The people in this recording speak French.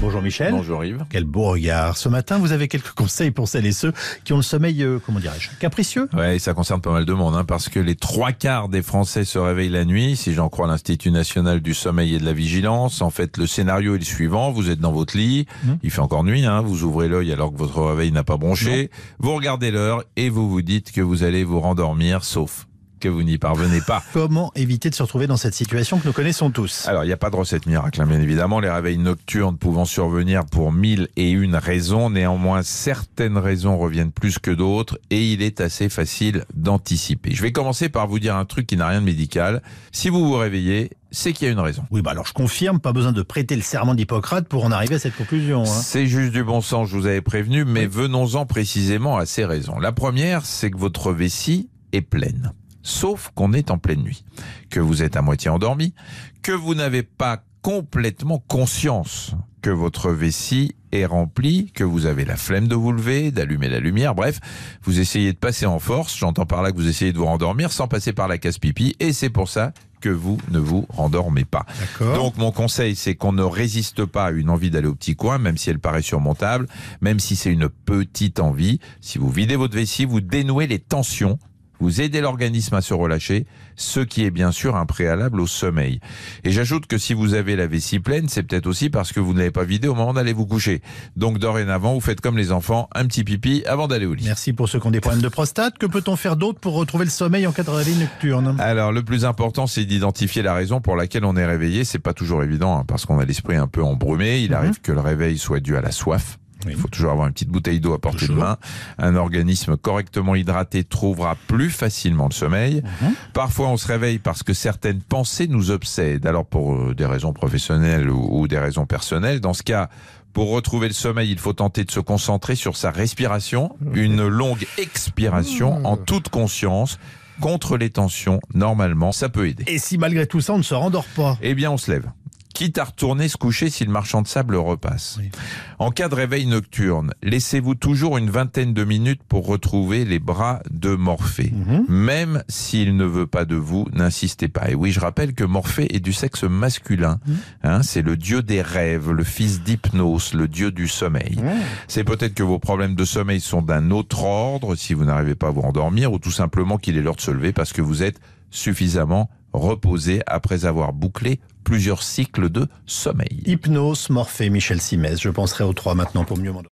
Bonjour Michel. Bonjour Yves. Quel beau regard. Ce matin, vous avez quelques conseils pour celles et ceux qui ont le sommeil, euh, comment dirais-je, capricieux Ouais, ça concerne pas mal de monde, hein, parce que les trois quarts des Français se réveillent la nuit, si j'en crois l'Institut national du sommeil et de la vigilance. En fait, le scénario est le suivant vous êtes dans votre lit, Mhm. il fait encore nuit, hein, vous ouvrez l'œil alors que votre réveil n'a pas bronché, vous regardez l'heure et vous vous dites que vous allez vous rendormir, sauf que vous n'y parvenez pas. Comment éviter de se retrouver dans cette situation que nous connaissons tous? Alors, il n'y a pas de recette miracle, hein, bien évidemment. Les réveils nocturnes pouvant survenir pour mille et une raisons. Néanmoins, certaines raisons reviennent plus que d'autres et il est assez facile d'anticiper. Je vais commencer par vous dire un truc qui n'a rien de médical. Si vous vous réveillez, c'est qu'il y a une raison. Oui, bah alors je confirme, pas besoin de prêter le serment d'Hippocrate pour en arriver à cette conclusion. hein. C'est juste du bon sens, je vous avais prévenu, mais venons-en précisément à ces raisons. La première, c'est que votre vessie est pleine. Sauf qu'on est en pleine nuit, que vous êtes à moitié endormi, que vous n'avez pas complètement conscience que votre vessie est remplie, que vous avez la flemme de vous lever, d'allumer la lumière, bref, vous essayez de passer en force, j'entends par là que vous essayez de vous rendormir sans passer par la casse-pipi, et c'est pour ça que vous ne vous rendormez pas. Donc mon conseil, c'est qu'on ne résiste pas à une envie d'aller au petit coin, même si elle paraît surmontable, même si c'est une petite envie. Si vous videz votre vessie, vous dénouez les tensions, vous aidez l'organisme à se relâcher, ce qui est bien sûr un préalable au sommeil. Et j'ajoute que si vous avez la vessie pleine, c'est peut-être aussi parce que vous ne l'avez pas vidée au moment d'aller vous coucher. Donc dorénavant, vous faites comme les enfants, un petit pipi avant d'aller au lit. Merci pour ceux qui ont des problèmes de prostate. Que peut-on faire d'autre pour retrouver le sommeil en cas de réveil nocturne? Alors, le plus important, c'est d'identifier la raison pour laquelle on est réveillé. C'est pas toujours évident, hein, parce qu'on a l'esprit un peu embrumé. Il arrive que le réveil soit dû à la soif. Il faut toujours avoir une petite bouteille d'eau à portée Toujours. de main. Un organisme correctement hydraté trouvera plus facilement le sommeil. Mhm. Parfois, on se réveille parce que certaines pensées nous obsèdent. Alors, pour euh, des raisons professionnelles ou, ou des raisons personnelles, dans ce cas, pour retrouver le sommeil, il faut tenter de se concentrer sur sa respiration, une longue expiration en toute conscience. Contre les tensions, normalement, ça peut aider. Et si malgré tout ça, on ne se rendort pas? Eh bien, on se lève. Quitte à retourner se coucher si le marchand de sable repasse. Oui. En cas de réveil nocturne, laissez-vous toujours une vingtaine de minutes pour retrouver les bras de Morphée. Mhm. Même s'il ne veut pas de vous, n'insistez pas. Et oui, je rappelle que Morphée est du sexe masculin. Mhm. Hein, c'est le dieu des rêves, le fils d'Hypnos, le dieu du sommeil. C'est peut-être que vos problèmes de sommeil sont d'un autre ordre si vous n'arrivez pas à vous endormir ou tout simplement qu'il est l'heure de se lever parce que vous êtes suffisamment reposé après avoir bouclé plusieurs cycles de sommeil. Hypnose, Morphée, Michel Simès. Je penserai aux trois maintenant pour mieux m'endormir.